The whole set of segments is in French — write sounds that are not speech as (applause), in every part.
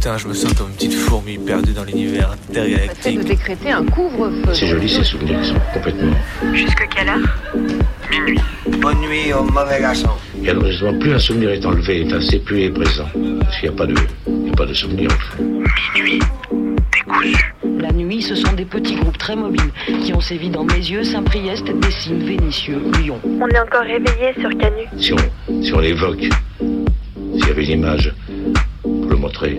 Putain, je me sens comme une petite fourmi perdue dans l'univers intergalactique. de décréter un couvre-feu. C'est joli ces souvenirs, ils sont complètement. Jusque quelle heure? Minuit. Bonne nuit au mauvais garçon. Et alors justement, plus un souvenir est enlevé, enfin, c'est plus est présent. Parce qu'il n'y a pas de, il y a pas de souvenir. Minuit. Décousu. La nuit, ce sont des petits groupes très mobiles qui ont sévi dans Mézieux, Saint-Priest, Dessines, Vénissieux, Lyon. On est encore réveillé sur Canu. Si on, si on l'évoque, s'il y avait une image pour le montrer,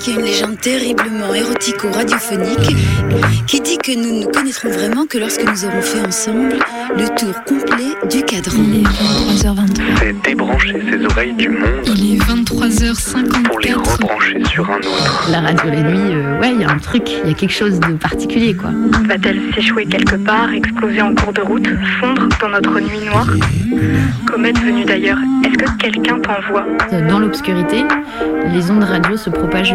Qu'il y a une légende terriblement érotico-radiophonique qui dit que nous ne connaîtrons vraiment que lorsque nous aurons fait ensemble le tour complet du cadran. Il est 23h23. C'est débrancher ses oreilles du monde Il est 23h54. pour les rebrancher sur un autre. La radio la nuit, euh, ouais, il y a un truc, il y a quelque chose de particulier, quoi. Va-t-elle s'échouer quelque part, exploser en cours de route, fondre dans notre nuit noire? Comète venue d'ailleurs, est-ce que quelqu'un t'envoie? Dans l'obscurité, les ondes radio se propagent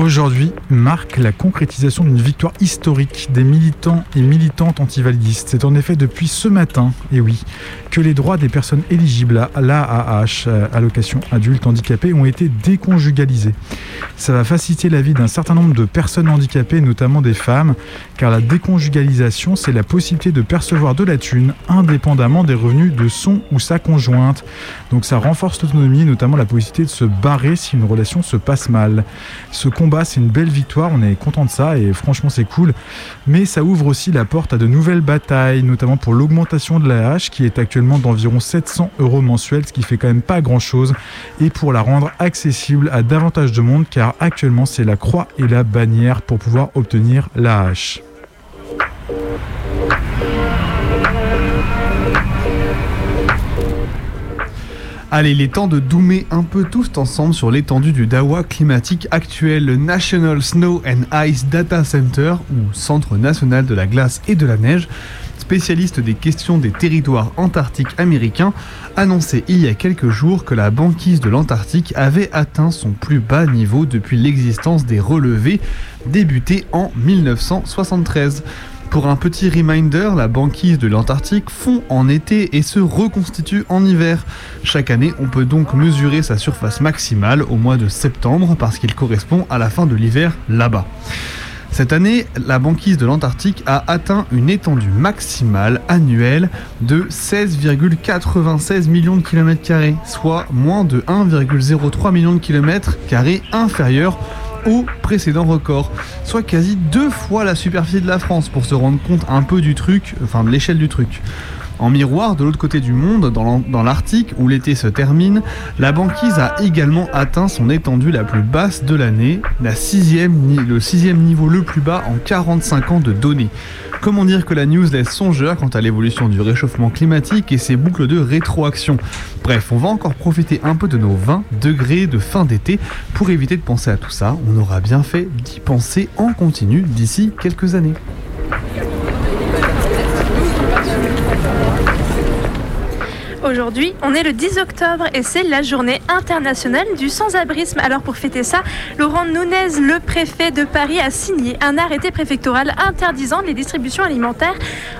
Aujourd'hui marque la concrétisation d'une victoire historique des militants et militantes antivalidistes. C'est en effet depuis ce matin, et oui, que les droits des personnes éligibles à l'AAH, euh, allocation adulte handicapé, ont été déconjugalisés. Ça va faciliter la vie d'un certain nombre de personnes handicapées, notamment des femmes, car la déconjugalisation, c'est la possibilité de percevoir de la thune indépendamment des revenus de son ou sa conjointe. Donc ça renforce l'autonomie, notamment la possibilité de se barrer si une relation se passe mal. C'est une belle victoire, on est content de ça et franchement c'est cool. Mais ça ouvre aussi la porte à de nouvelles batailles, notamment pour l'augmentation de la hache qui est actuellement d'environ 700 euros mensuels, ce qui fait quand même pas grand chose, et pour la rendre accessible à davantage de monde, car actuellement c'est la croix et la bannière pour pouvoir obtenir la hache. Allez, il est temps de doumer un peu tous ensemble sur l'étendue du dawa climatique actuel, le National Snow and Ice Data Center, ou Centre national de la glace et de la neige, spécialiste des questions des territoires antarctiques américains, annonçait il y a quelques jours que la banquise de l'Antarctique avait atteint son plus bas niveau depuis l'existence des relevés débutés en 1973. Pour un petit reminder, la banquise de l'Antarctique fond en été et se reconstitue en hiver. Chaque année, on peut donc mesurer sa surface maximale au mois de septembre parce qu'il correspond à la fin de l'hiver là-bas. Cette année, la banquise de l'Antarctique a atteint une étendue maximale annuelle de 16,96 millions de kilomètres carrés, soit moins de 1,03 million de kilomètres carrés inférieur au précédent record, soit quasi deux fois la superficie de la France pour se rendre compte un peu du truc, enfin de l'échelle du truc. En miroir, de l'autre côté du monde, dans l'Arctique, où l'été se termine, la banquise a également atteint son étendue la plus basse de l'année, le sixième niveau le plus bas en 45 ans de données. Comment dire que la news laisse songeur quant à l'évolution du réchauffement climatique et ses boucles de rétroaction? Bref, on va encore profiter un peu de nos 20 degrés de fin d'été pour éviter de penser à tout ça. On aura bien fait d'y penser en continu d'ici quelques années. Aujourd'hui, on est le 10 octobre et c'est la journée internationale du sans-abrisme. Alors pour fêter ça, Laurent Nunez, le préfet de Paris, a signé un arrêté préfectoral interdisant les distributions alimentaires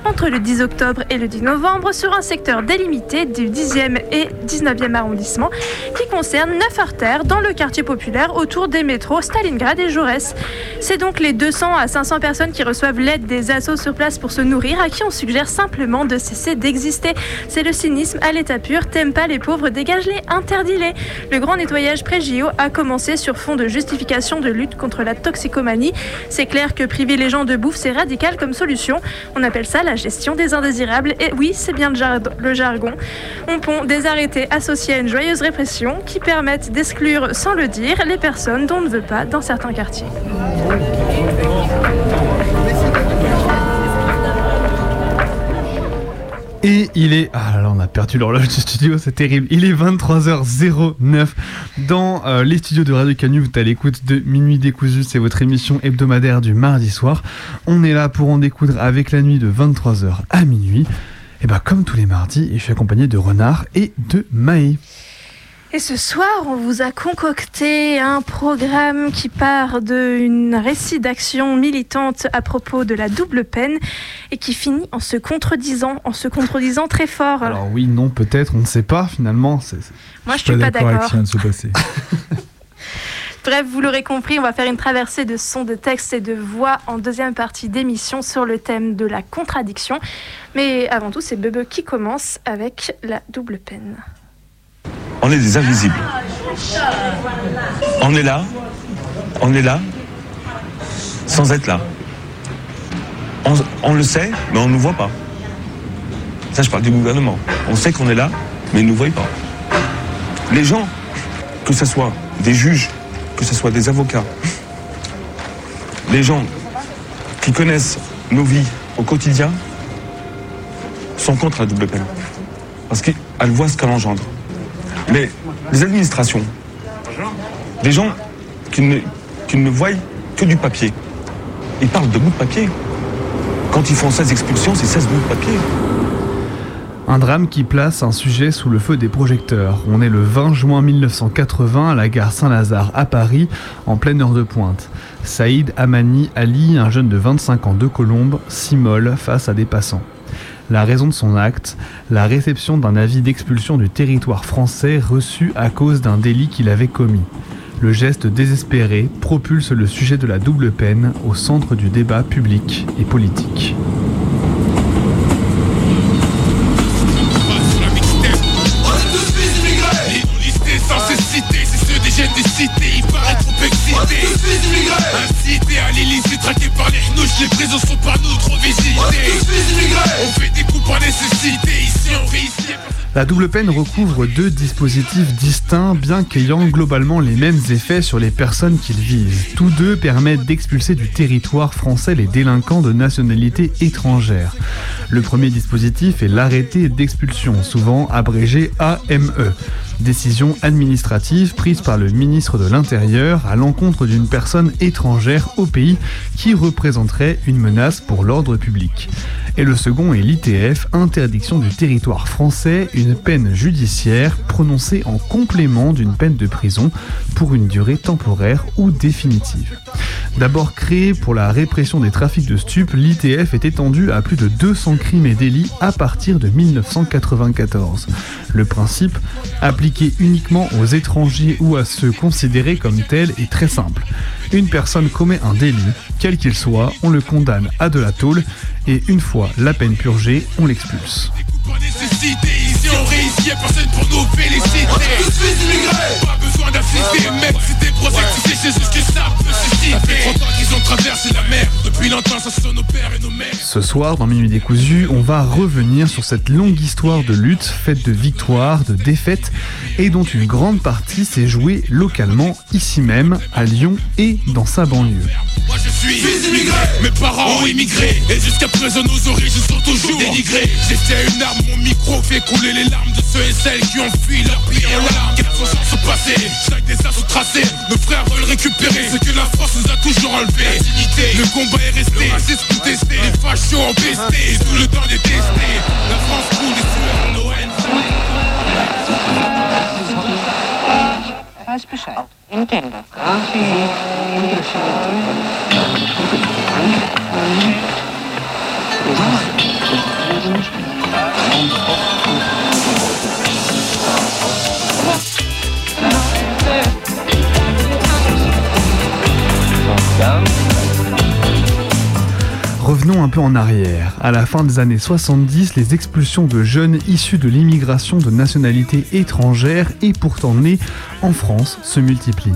entre le 10 octobre et le 10 novembre sur un secteur délimité du 10e et 19e arrondissement qui concerne 9 artères dans le quartier populaire autour des métros Stalingrad et Jaurès. C'est donc les 200 à 500 personnes qui reçoivent l'aide des assos sur place pour se nourrir à qui on suggère simplement de cesser d'exister. C'est le cynisme à l'état pur. T'aimes pas les pauvres, dégage-les, interdis-les. Le grand nettoyage pré-JO a commencé sur fond de justification de lutte contre la toxicomanie. C'est clair que priver les gens de bouffe, c'est radical comme solution. On appelle ça la gestion des indésirables. Et oui, c'est bien le, jar- le jargon. On pond des arrêtés associés à une joyeuse répression qui permettent d'exclure sans le dire les personnes dont on ne veut pas dans certains quartiers. Et il est... Ah là là, on a perdu l'horloge du studio, c'est terrible. Il est 23h09 dans euh, les studios de Radio Canu. Vous êtes à l'écoute de Minuit décousu, c'est votre émission hebdomadaire du mardi soir. On est là pour en découdre avec la nuit de 23h à minuit. Et bah comme tous les mardis, je suis accompagné de Renard et de Maë. Et ce soir, on vous a concocté un programme qui part d'un récit d'action militante à propos de la double peine et qui finit en se contredisant, en se contredisant très fort. Alors oui, non, peut-être, on ne sait pas finalement. Moi, je suis pas d'accord. avec ce qui vient de se passer. (laughs) Bref, vous l'aurez compris, on va faire une traversée de sons, de textes et de voix en deuxième partie d'émission sur le thème de la contradiction. Mais avant tout, c'est Bebe qui commence avec la double peine. On est des invisibles. On est là, on est là, sans être là. On, le sait, mais on ne nous voit pas. Ça, je parle du gouvernement. On sait qu'on est là, mais ils ne nous voient pas. Les gens, que ce soit des juges, que ce soit des avocats, les gens qui connaissent nos vies au quotidien, sont contre la double peine. Parce qu'elles voient ce qu'elle engendre. Mais les administrations, des gens qui ne, qui ne voient que du papier, ils parlent de bouts de papier. Quand ils font 16 expulsions, c'est 16 bouts de papier. Un drame qui place un sujet sous le feu des projecteurs. On est le 20 juin 1980 à la gare Saint-Lazare à Paris, en pleine heure de pointe. Saïd Amani Ali, un jeune de 25 ans de Colombe, s'immole face à des passants. La raison de son acte, la réception d'un avis d'expulsion du territoire français reçu à cause d'un délit qu'il avait commis. Le geste désespéré propulse le sujet de la double peine au centre du débat public et politique. Incités à traqués par les hnouches, les prisons sont par nous trop. La double peine recouvre deux dispositifs distincts bien qu'ayant globalement les mêmes effets sur les personnes qu'ils visent. Tous deux permettent d'expulser du territoire français les délinquants de nationalité étrangère. Le premier dispositif est l'arrêté d'expulsion, souvent abrégé AME. Décision administrative prise par le ministre de l'Intérieur à l'encontre d'une personne étrangère au pays qui représenterait une menace pour l'ordre public. Et le second est l'ITF, interdiction du territoire français, une peine judiciaire prononcée en complément d'une peine de prison pour une durée temporaire ou définitive. D'abord créé pour la répression des trafics de stupes, l'ITF est étendu à plus de 200 crimes et délits à partir de 1994. Le principe, appliqué uniquement aux étrangers ou à ceux considérés comme tels, est très simple. Une personne commet un délit, quel qu'il soit, on le condamne à de la tôle et une fois la peine purgée, on l'expulse. D'assister, même si t'es prosec, tu sais, c'est juste que ça peut susciter. Ça fait 30 ans qu'ils ont traversé la mer. Depuis longtemps, ça sont nos pères et nos mères. Ce soir, dans Minuit décousu, on va revenir sur cette longue histoire de lutte, faite de victoires, de défaites, et dont une grande partie s'est jouée localement, ici même, à Lyon et dans sa banlieue. Moi je suis fils d'immigrés. Mes parents ont immigré. Et jusqu'à présent, nos origines sont toujours dénigrées. J'étais une arme, mon micro fait couler les larmes de ceux et celles qui ont fui leur pays en larmes. Combat est resté. Le racisme contesté, les fachos empestés. Tout le temps détesté. La France coule des sueurs, nos haines. Weiß Bescheid. Intendo. Un peu en arrière. À la fin des années 70, les expulsions de jeunes issus de l'immigration de nationalité étrangère et pourtant nés en France se multiplient.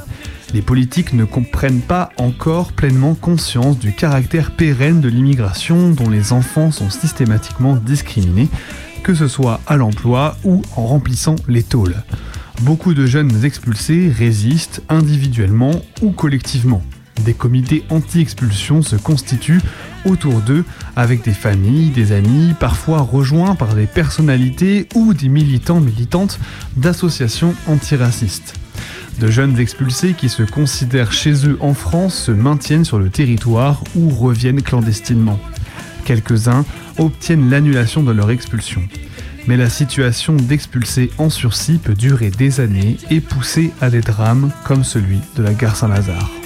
Les politiques ne comprennent pas encore pleinement conscience du caractère pérenne de l'immigration dont les enfants sont systématiquement discriminés, que ce soit à l'emploi ou en remplissant les tôles. Beaucoup de jeunes expulsés résistent individuellement ou collectivement. Des comités anti-expulsion se constituent autour d'eux avec des familles, des amis, parfois rejoints par des personnalités ou des militants militantes d'associations antiracistes. De jeunes expulsés qui se considèrent chez eux en France se maintiennent sur le territoire ou reviennent clandestinement. Quelques-uns obtiennent l'annulation de leur expulsion. Mais la situation d'expulsés en sursis peut durer des années et pousser à des drames comme celui de la gare Saint-Lazare.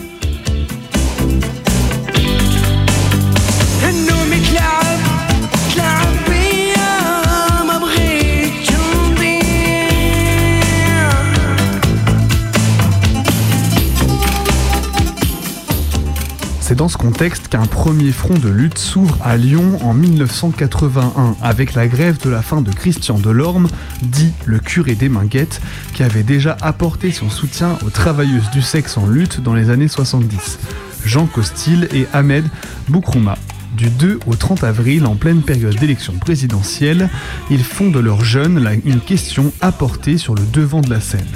Dans ce contexte qu'un premier front de lutte s'ouvre à Lyon en 1981 avec la grève de la faim de Christian Delorme, dit le curé des Minguettes, qui avait déjà apporté son soutien aux travailleuses du sexe en lutte dans les années 70. Jean Costil et Ahmed Boukrouma. Du 2 au 30 avril, en pleine période d'élection présidentielle, ils font de leurs jeunes une question apportée sur le devant de la scène.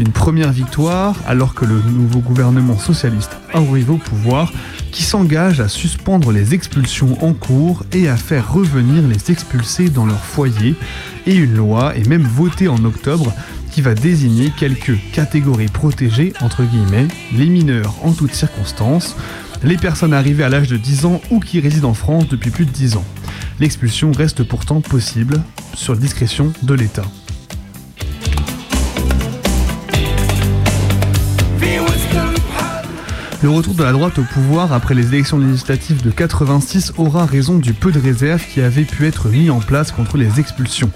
Une première victoire alors que le nouveau gouvernement socialiste arrive au pouvoir qui s'engage à suspendre les expulsions en cours et à faire revenir les expulsés dans leur foyer et une loi est même votée en octobre qui va désigner quelques catégories protégées entre guillemets, les mineurs en toutes circonstances, les personnes arrivées à l'âge de 10 ans ou qui résident en France depuis plus de 10 ans. L'expulsion reste pourtant possible sur discrétion de l'État. Le retour de la droite au pouvoir après les élections législatives de 86 aura raison du peu de réserve qui avait pu être mis en place contre les expulsions.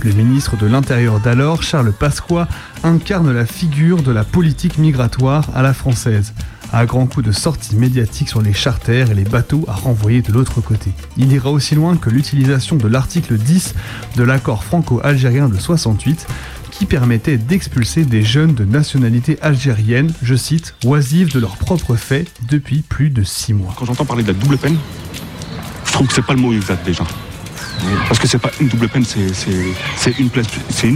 Le ministre de l'Intérieur d'alors, Charles Pasqua, incarne la figure de la politique migratoire à la française à grands coups de sorties médiatiques sur les charters et les bateaux à renvoyer de l'autre côté. Il ira aussi loin que l'utilisation de l'article 10 de l'accord franco-algérien de 68 qui permettait d'expulser des jeunes de nationalité algérienne, je cite, oisives de leurs propres faits depuis plus de six mois. Quand j'entends parler de la double peine, je trouve que c'est pas le mot exact déjà. Parce que c'est pas une double peine, c'est une,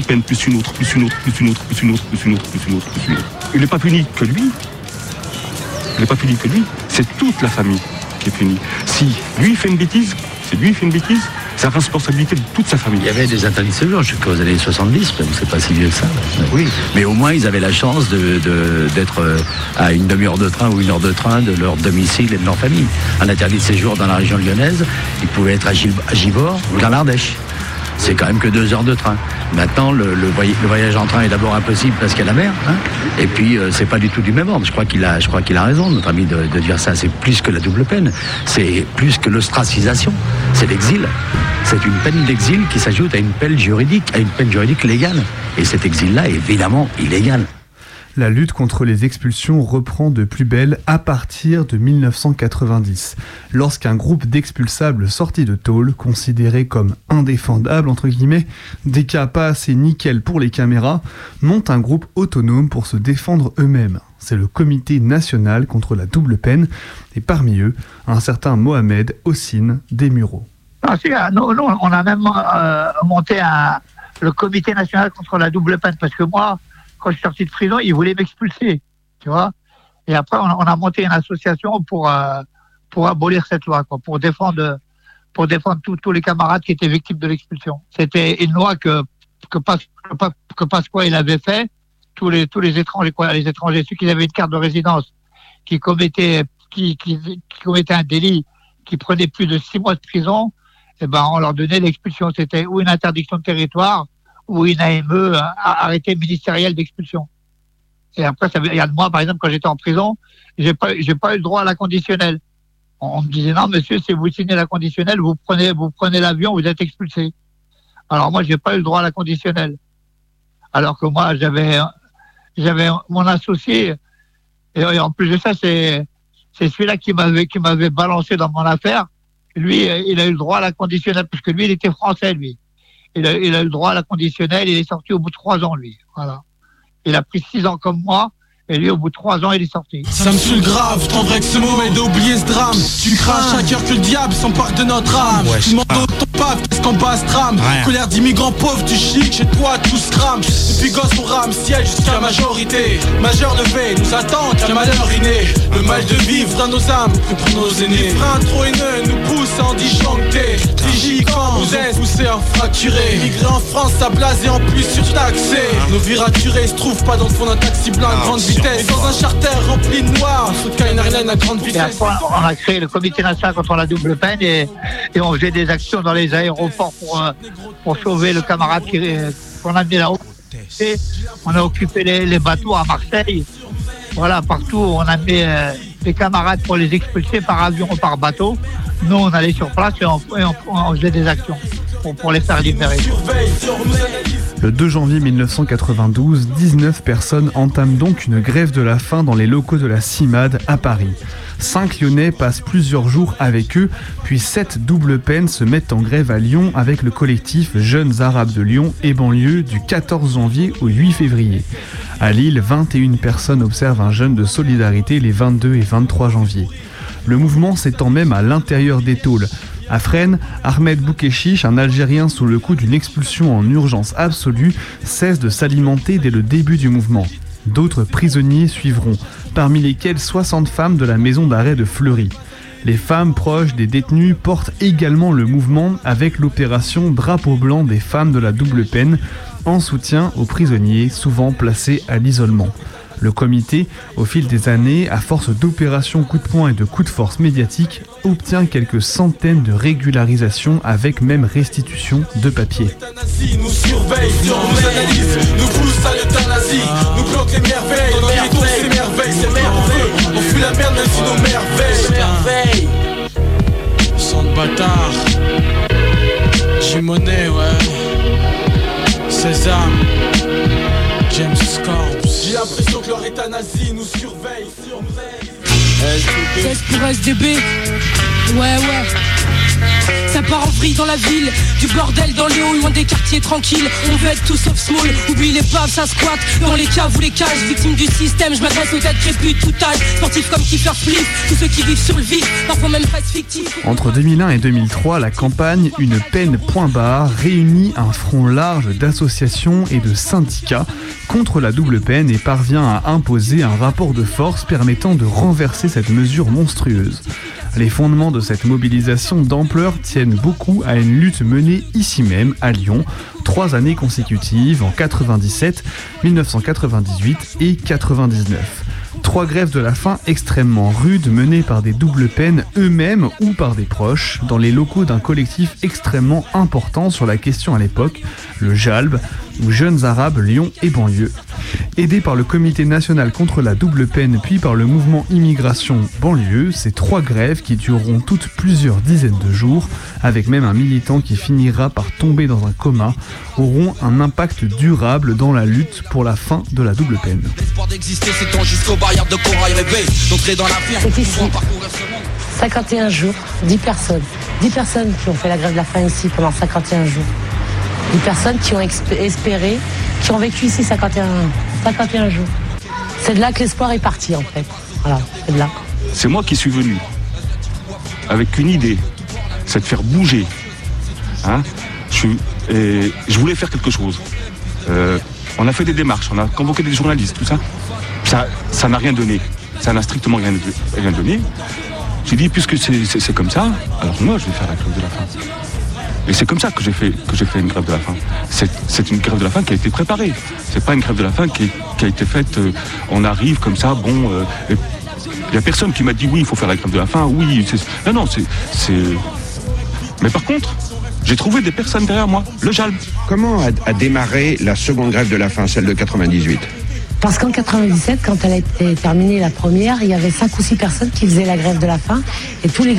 peine plus une autre, plus une autre, plus une autre, plus une autre, plus une autre, plus une autre, plus une autre. Il n'est pas puni que lui. Il n'est pas puni que lui. C'est toute la famille qui est punie. Si lui fait une bêtise, c'est lui fait une bêtise, c'est la responsabilité de toute sa famille. Il y avait des interdits de séjour jusqu'aux années 70, c'est pas si vieux que ça. Oui. Mais au moins, ils avaient la chance d'être euh, à une demi-heure de train ou une heure de train de leur domicile et de leur famille. Un interdit de séjour dans la région lyonnaise, ils pouvaient être à Givor ou dans l'Ardèche c'est quand même que deux heures de train. Maintenant, le, voyage en train est d'abord impossible parce qu'il y a la mer, hein. et puis euh, c'est pas du tout du même ordre. Je crois qu'il a, je crois qu'il a raison, notre ami, de, dire ça. C'est plus que la double peine, c'est plus que l'ostracisation, c'est l'exil. C'est une peine d'exil qui s'ajoute à une peine juridique, à une peine juridique légale. Et cet exil-là est évidemment illégal. La lutte contre les expulsions reprend de plus belle à partir de 1990, lorsqu'un groupe d'expulsables sortis de tôle, considérés comme indéfendables entre guillemets, des cas pas assez nickel pour les caméras, monte un groupe autonome pour se défendre eux-mêmes. C'est le Comité national contre la double peine, et parmi eux, un certain Mohamed Hossine Desmureaux. Ah, ah, nous, on a même euh, monté le Comité national contre la double peine, parce que moi, quand je suis sorti de prison, ils voulaient m'expulser, tu vois. Et après, on, a monté une association pour euh, pour abolir cette loi, quoi, pour défendre pour défendre tous les camarades qui étaient victimes de l'expulsion. C'était une loi que que, que, avait fait. Tous les tous les étrangers, les étrangers, ceux qui avaient une carte de résidence, qui commettaient qui commettaient un délit, qui prenaient plus de six mois de prison, eh ben on leur donnait l'expulsion. C'était ou une interdiction de territoire ou une AME, arrêté ministériel d'expulsion. Et après, ça, il y a de moi, par exemple, quand j'étais en prison, j'ai pas, j'ai pas eu le droit à la conditionnelle. On me disait non, monsieur, si vous signez la conditionnelle, vous prenez, vous prenez l'avion, vous êtes expulsé. Alors moi, j'ai pas eu le droit à la conditionnelle. Alors que moi, j'avais, j'avais mon associé, et, en plus de ça, c'est, c'est celui-là qui m'avait, qui m'avait balancé dans mon affaire. Lui, il a eu le droit à la conditionnelle, parce que lui, il était français, lui il a, il a eu le droit à la conditionnelle, il est sorti au bout de trois ans, lui. Voilà. Il a pris six ans comme moi, et lui, au bout de trois ans, il est sorti. Ça me suit grave, tendre avec ce mot, mais d'oublier ce drame. Tu craches à cœur que le diable s'empare de notre âme. Tu pape, qu'est-ce qu'on bat ce drame Colère d'immigrants pauvres, du chic, chez toi tout se crame Depuis gosse on rame, ciel jusqu'à majorité. Majeur levé, nous attend qu'un malheur inné. Le mal de vivre dans nos âmes, que pour nos aînés. Frein trop haineux, nous pousse à en disjoncter Digicant, vous êtes poussés à fracturer Migrer en France, ça blase et en plus surtaxé Nos vies raturées se trouvent pas dans le fond d'un taxi blanc à grande vitesse. Dans un charter rempli de noirs, sous de à grande Et vitesse. on a créé le comité national contre la double peine et, et on faisait des actions dans les aéroports pour, euh, pour sauver le camarade euh, qu'on a mis là-haut. On a occupé les, les bateaux à Marseille. Voilà, partout, on a mis euh, les camarades pour les expulser par avion ou par bateau. Nous, on allait sur place et on faisait des actions pour, pour les faire libérer. Le 2 janvier 1992, 19 personnes entament donc une grève de la faim dans les locaux de la CIMAD à Paris. Cinq Lyonnais passent plusieurs jours avec eux, puis sept double peines se mettent en grève à Lyon avec le collectif Jeunes Arabes de Lyon et banlieue du 14 janvier au 8 février. À Lille, 21 personnes observent un jeûne de solidarité les 22 et 23 janvier. Le mouvement s'étend même à l'intérieur des tôles. À Fresnes, Ahmed Boukeschiche, un Algérien sous le coup d'une expulsion en urgence absolue, cesse de s'alimenter dès le début du mouvement. D'autres prisonniers suivront, parmi lesquels 60 femmes de la maison d'arrêt de Fleury. Les femmes proches des détenus portent également le mouvement avec l'opération Drapeau blanc des femmes de la double peine, en soutien aux prisonniers souvent placés à l'isolement. Le comité, au fil des années, à force d'opérations coup de poing et de coups de force médiatiques, obtient quelques centaines de régularisations avec même restitution de papier. nous surveille, sur nous analyse, nous pousse à l'euthanasie, nous bloque les merveilles, dans les tours c'est merveille, c'est merveille, on fuit la merde même si nos merveilles, merveille. Sang de bâtard, Jimonet, ouais, Sésame, James Scorps. J'ai l'impression que leur euthanasie nous surveille, surveille. SDB Ouais, ouais. Ça part en vrille dans la ville, du bordel dans les hauts, loin des quartiers tranquilles. On veut être tout sauf small, oublie les paves, ça squatte. Dans les caves ou les cages, victime du système, je m'adresse aux têtes crépues tout âge. Sportifs comme Kiefer Split, tous ceux qui vivent sur le vif, parfois même presque fictifs. Entre 2001 et 2003, la campagne Une peine point barre réunit un front large d'associations et de syndicats contre la double peine et parvient à imposer un rapport de force permettant de renverser cette mesure monstrueuse. Les fondements de cette mobilisation d'ampleur tiennent beaucoup à une lutte menée ici même, à Lyon, trois années consécutives en 97, 1998 et 99. Trois grèves de la faim extrêmement rudes menées par des doubles peines eux-mêmes ou par des proches dans les locaux d'un collectif extrêmement important sur la question à l'époque, le JALB, ou Jeunes Arabes Lyon et banlieue. Aidés par le Comité national contre la double peine puis par le mouvement Immigration banlieue, ces trois grèves qui dureront toutes plusieurs dizaines de jours, avec même un militant qui finira par tomber dans un coma, auront un impact durable dans la lutte pour la fin de la double peine. L'espoir d'exister s'étend jusqu'aux barrières de corail rêvé D'entrer dans la firme C'est ici. pour parcourir ce monde 51 jours, 10 personnes. 10 personnes qui ont fait la grève de la faim ici pendant 51 jours. 10 personnes qui ont espéré, qui ont vécu ici 51, 51 jours. C'est de là que l'espoir est parti en fait. Voilà, c'est de là. C'est moi qui suis venu avec une idée, c'est de faire bouger. Hein? Je, voulais faire quelque chose. Euh, on a fait des démarches, on a convoqué des journalistes, tout ça. Ça ça n'a rien donné. Ça n'a strictement rien, donné. J'ai dit, puisque c'est comme ça, alors moi je vais faire la grève de la faim. Et c'est comme ça que j'ai fait, fait une grève de la faim. C'est une grève de la faim qui a été préparée. C'est pas une grève de la faim qui, qui a été faite, euh, on arrive comme ça, bon. euh, il n'y a personne qui m'a dit oui, il faut faire la grève de la faim, oui. Non, non, c'est. c'est- Mais par contre, j'ai trouvé des personnes derrière moi, le JALB. Comment a, a démarré la seconde grève de la faim, celle de 98 Parce qu'en 97, quand elle a été terminée la première, il y avait 5 ou 6 personnes qui faisaient la grève de la faim et tous les,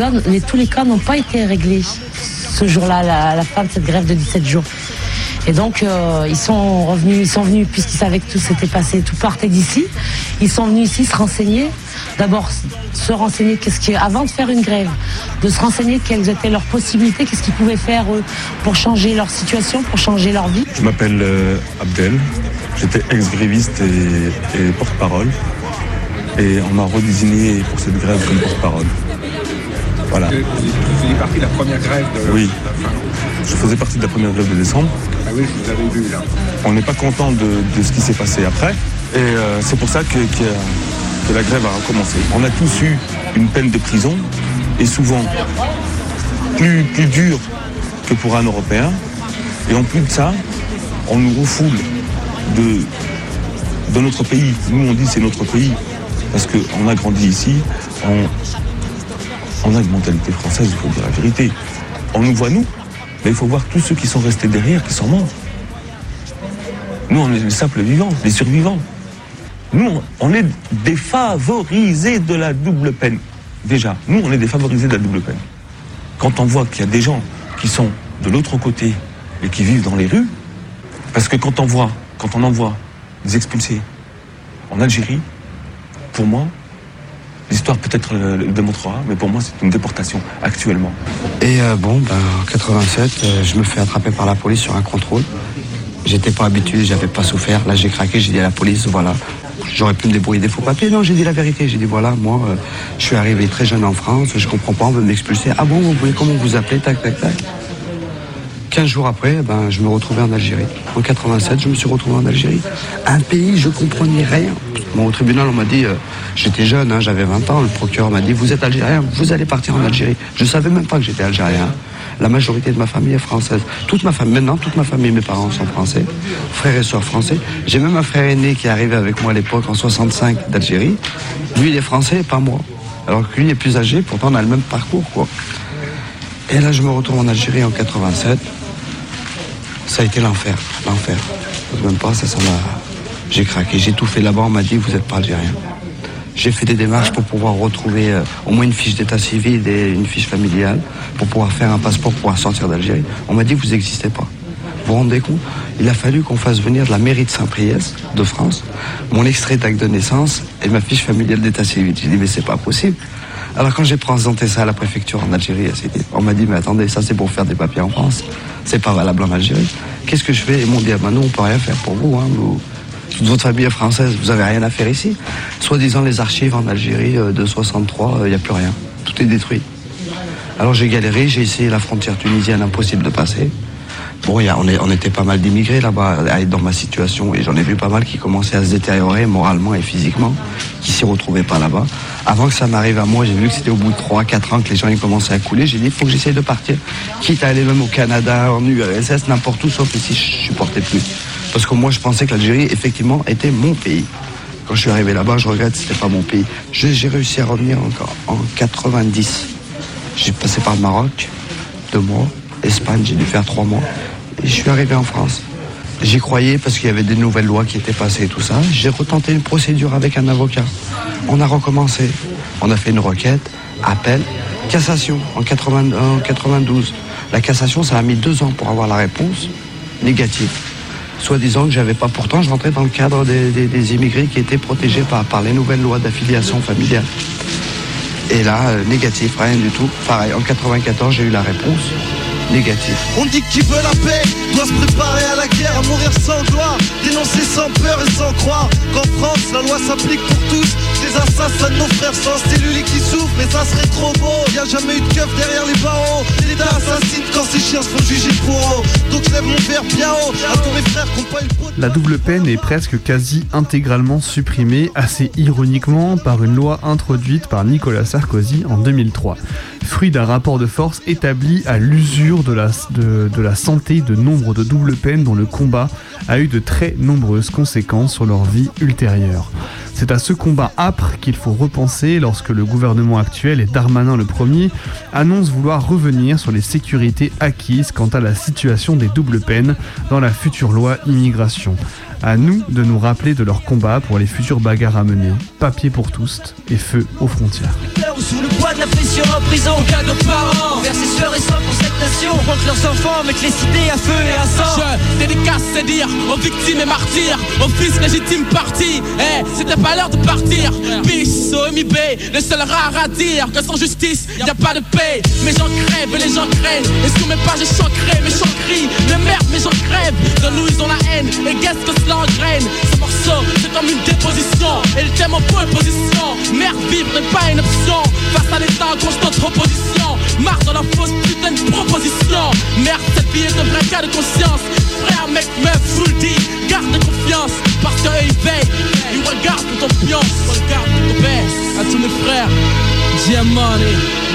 cas n'ont pas été réglés ce jour-là, la, à la fin de cette grève de 17 jours. Et donc, euh, ils sont revenus, ils sont venus, puisqu'ils savaient que tout s'était passé, tout partait d'ici. Ils sont venus ici se renseigner. D'abord, se renseigner qu'est-ce qui, avant de faire une grève, de se renseigner quelles étaient leurs possibilités, qu'est-ce qu'ils pouvaient faire eux pour changer leur situation, pour changer leur vie. Je m'appelle euh, Abdel, j'étais ex-gréviste et, et porte-parole. Et on m'a redésigné pour cette grève comme porte-parole. Voilà. Vous faisiez partie de la première grève de Oui. je faisais partie de la première grève de décembre. Ah oui, je vous avais vu là. On n'est pas content de, de ce qui s'est passé après. Et euh, c'est pour ça que, que- que la grève a recommencé. On a tous eu une peine de prison, et souvent plus, plus dure que pour un Européen. Et en plus de ça, on nous refoule de, notre pays. Nous, on dit c'est notre pays, parce qu'on a grandi ici, on, on a une mentalité française, il faut dire la vérité. On nous voit, nous, mais il faut voir tous ceux qui sont restés derrière, qui sont morts. Nous, on est les simples vivants, les survivants. Nous, on- est défavorisés de la double peine. Déjà, nous, on est défavorisés de la double peine. Quand on voit qu'il y a des gens qui sont de l'autre côté et qui vivent dans les rues, parce que quand on voit, quand on envoie des expulsés en Algérie, pour moi, l'histoire peut-être le, le démontrera, mais pour moi, c'est une déportation actuellement. Et euh, bon, ben, en 87, euh, je me fais attraper par la police sur un contrôle. J'étais pas habitué, j'avais pas souffert. Là, j'ai craqué, j'ai dit à la police, voilà, j'aurais pu me débrouiller des faux papiers. Non, j'ai dit la vérité. J'ai dit, voilà, moi, euh, je suis arrivé très jeune en France, je comprends pas, on veut m'expulser. Ah bon, vous voulez comment vous appelez? Tac, tac, tac. 15 jours après, ben, je me retrouvais en Algérie. En 87, je me suis retrouvé en Algérie. Un pays, je comprenais rien. Au tribunal, on m'a dit, euh, j'étais jeune, hein, j'avais 20 ans, le procureur m'a dit, vous êtes algérien, vous allez partir en Algérie. Je savais même pas que j'étais algérien. La majorité de ma famille est française. Toute ma famille, maintenant, toute ma famille, mes parents sont français, frères et sœurs français. J'ai même un frère aîné qui est arrivé avec moi à l'époque en 65 d'Algérie. Lui, il est français et pas moi. Alors que lui est plus âgé, pourtant on a le même parcours. Et là, je me retrouve en Algérie en 87. Ça a été l'enfer, l'enfer. Même pas, ça, ça m'a. J'ai craqué, j'ai tout fait là-bas, on m'a dit, vous n'êtes pas algérien. J'ai fait des démarches pour pouvoir retrouver euh, au moins une fiche d'état civil et une fiche familiale, pour pouvoir faire un passeport pour pouvoir sortir d'Algérie. On m'a dit, vous n'existez pas. Vous vous rendez compte? Il a fallu qu'on fasse venir la mairie de Saint-Priest, de France, mon extrait d'acte de naissance et ma fiche familiale d'état civil. J'ai dit, mais c'est pas possible. Alors quand j'ai présenté ça à la préfecture en Algérie, on m'a dit, mais attendez, ça c'est pour faire des papiers en France. C'est pas valable en Algérie. Qu'est-ce que je fais? Ils m'ont dit, ah nous, on peut rien faire pour vous. Hein, vous toute votre famille est française, vous avez rien à faire ici. Soi-disant, les archives en Algérie euh, de 63, il n'y a plus rien. Tout est détruit. Alors j'ai galéré, j'ai essayé la frontière tunisienne, impossible de passer. Bon, a- on, était pas mal d'immigrés là-bas à être dans ma situation et j'en ai vu pas mal qui commençaient à se détériorer moralement et physiquement, qui s'y retrouvaient pas là-bas. Avant que ça m'arrive à moi, j'ai vu que c'était au bout de 3-4 ans que les gens commençaient à couler. J'ai dit, il faut que j'essaye de partir. Quitte à aller même au Canada, en URSS, n'importe où, sauf ici, je supportais plus. Parce que moi, je pensais que l'Algérie, effectivement, était mon pays. Quand je suis arrivé là-bas, je regrette, c'était pas mon pays. J'ai réussi à revenir encore en 90. J'ai passé par le Maroc, deux mois. Espagne, j'ai dû faire trois mois. Et je suis arrivé en France. J'y croyais parce qu'il y avait des nouvelles lois qui étaient passées et tout ça. J'ai retenté une procédure avec un avocat. On a recommencé. On a fait une requête, appel, cassation en, 80 en 92. La cassation, ça a mis deux ans pour avoir la réponse négative. Soit disant que j'avais pas. Pourtant, je rentrais dans le cadre des, immigrés qui étaient protégés par, par les nouvelles lois d'affiliation familiale. Et là, euh, négatif, rien du tout. Pareil, en 94, j'ai eu la réponse On dit qui veut la paix doit se préparer à la guerre, à mourir sans gloire, dénoncer sans peur et sans croire qu'en France la loi s'applique pour tous. Les assassins de nos frères sans cellules qui souffrent, mais ça serait trop beau. Y a jamais eu de keuf derrière les barreaux. L'État assassine quand ces chiens se font juger pour eux. Donc je lève mon verre bien haut à tous mes frères qui ont pas eu le pot de La double peine est presque quasi intégralement supprimée, assez ironiquement, par une loi introduite par Nicolas Sarkozy en 2003, fruit d'un rapport de force établi à l'usure de la, de, de la santé de nombre de double peines dont le combat a eu de très nombreuses conséquences sur leur vie ultérieure. C'est à ce combat âpre qu'il faut repenser lorsque le gouvernement actuel et Darmanin le premier annoncent vouloir revenir sur les sécurités acquises quant à la situation des doubles peines dans la future loi immigration. À nous de nous rappeler de leur combat pour les futures bagarres à mener, papier pour tous et feu aux frontières. ou sous le poids de la pression en prison cas de parents Vers ses sueurs et sang pour cette nation que leurs enfants mettent les cités à feu et à sang Je dédicace, c'est dire aux victimes et martyrs, aux fils légitimes partis. Eh, c'était pas l'heure de partir. Bis au MIB, le seul rare à dire que sans justice, y a pas de paix. Mais j'en crève les gens craignent. Et sur mes pages, je chanterai, mes chants crient. Mais merde, mais j'en crève. De nous, ils ont la haine. Et qu'est-ce que cela engraine Ce morceau, c'est comme une déposition. Et le thème en pole position. Merde, vivre n'est pas une option. Face à l'état en constante opposition. Marre dans la fausse putain de proposition. Merde, cette vie est un vrai cas de conscience. Frère, mec, meuf, full dit, garde confiance. Parce qu'eux ils veillent, ils regardent ton. Regarde ton baisse, à tous mes frères. Yeah,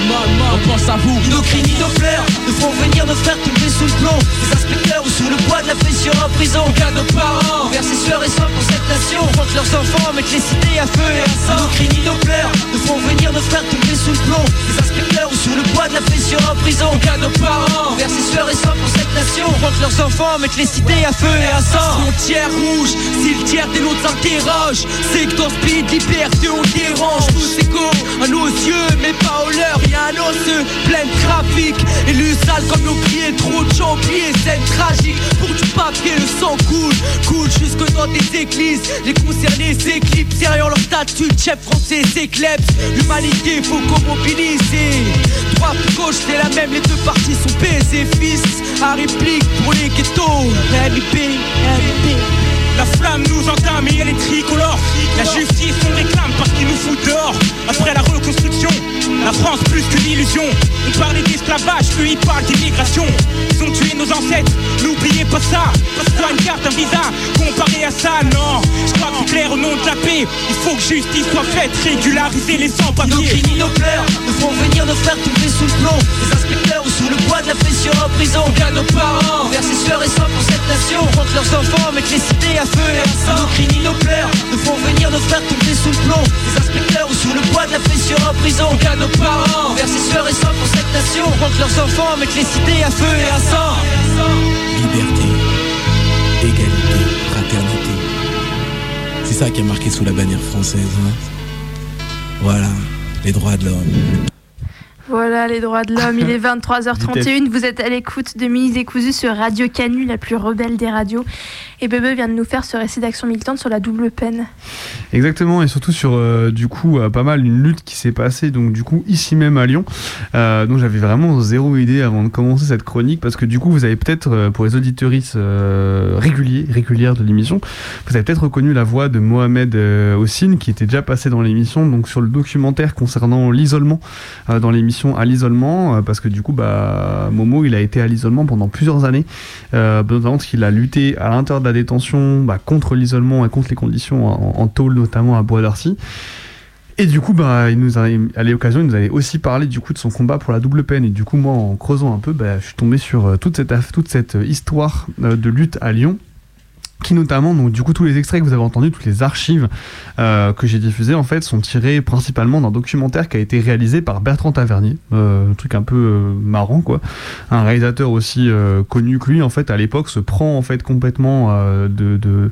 money, man, on pense à vous. Nos cris ni nos pleurs nous font venir nos frères tomber sous le plomb. Des inspecteurs ou sous le poids de la pression en prison. Cas nos parents, vers ces sueurs et sang pour cette nation. Contre leurs enfants, mettre les cités à feu et à sang. Nos cris ni nos pleurs nous font venir nos frères tomber sous le plomb. Des inspecteurs ou sous le poids de la pression en prison. Cas nos parents, vers ces sueurs et sang pour cette nation. Contre leurs enfants, mettre les cités à feu et à sang. Frontière rouge, si le tiers des nôtres s'interroge C'est que dans speed, liberté on dérange Tous égaux à nos yeux, mais pas au leur Y'a un os plein de trafic. Élu sale comme nos pieds, trop de oubliés C'est tragique, pour du papier le sang coule Coule jusque dans des églises. Les concernés s'éclipsent Derrière leur statut chef français s'éclipse. L'humanité faut qu'on mobilise. Droite, gauche c'est la même, les deux parties sont baisées Fils, à réplique pour les ghettos. RIP, RIP la flamme nous entame et elle est tricolore. La justice on réclame parce qu'il nous fout dehors. Après la reconstruction, la France plus qu'une illusion. On parlait d'esclavage, eux ils parlent d'immigration. Ils ont tué nos ancêtres, n'oubliez pas ça. Passe-toi une carte, un visa, comparé à ça, non. Je crois plus clair au nom de la paix Il faut que justice soit faite, régulariser les Nos sans-papiers. Cris ni nos pleurs nous font venir nos frères tomber sous le plomb. Des inspecteurs ou sous le poids de la pression en prison. Cas nos parents, Vers ces sueurs et sang pour cette nation. Contre leurs enfants, mettre les cités à feu et à sang. Nos cris ni nos pleurs nous font venir nos frères tomber sous le plomb inspecteurs ou sous le poids de la pression en prison Cas nos parents, Vers ces sueurs et sang pour cette nation Contre leurs enfants, mettre les cités à feu et à sang Liberté, égalité, fraternité. C'est ça qui est marqué sous la bannière française. hein. Voilà, les droits de l'homme. Voilà les droits de l'homme, il est (laughs) 23h31, vous êtes à l'écoute de Mini Décousu sur Radio Canu, la plus rebelle des radios. Et Bebe vient de nous faire ce récit d'action militante sur la double peine. Exactement, et surtout sur euh, du coup euh, pas mal une lutte qui s'est passée donc du coup ici même à Lyon. Euh, donc j'avais vraiment zéro idée avant de commencer cette chronique parce que du coup vous avez peut-être euh, pour les auditeuristes réguliers régulières de l'émission, vous avez peut-être reconnu la voix de Mohamed Hossine qui était déjà passé dans l'émission donc sur le documentaire concernant l'isolement dans l'émission à l'isolement euh, parce que du coup bah Momo il a été à l'isolement pendant plusieurs années euh, notamment qu'il a lutté à l'intérieur de la détention bah, contre l'isolement et contre les conditions en, tôle notamment à Bois d'Arcy. Et du coup, bah, il nous a, à l'occasion, il nous avait aussi parlé du coup de son combat pour la double peine. Et du coup, moi, en creusant un peu, bah, je suis tombé sur euh, toute cette, toute cette euh, histoire de lutte à Lyon qui notamment, donc du coup tous les extraits que vous avez entendus, toutes les archives euh, que j'ai diffusées en fait sont tirés principalement d'un documentaire qui a été réalisé par Bertrand Tavernier, euh, un truc un peu euh, marrant quoi, un réalisateur aussi connu que lui en fait à l'époque se prend en fait complètement de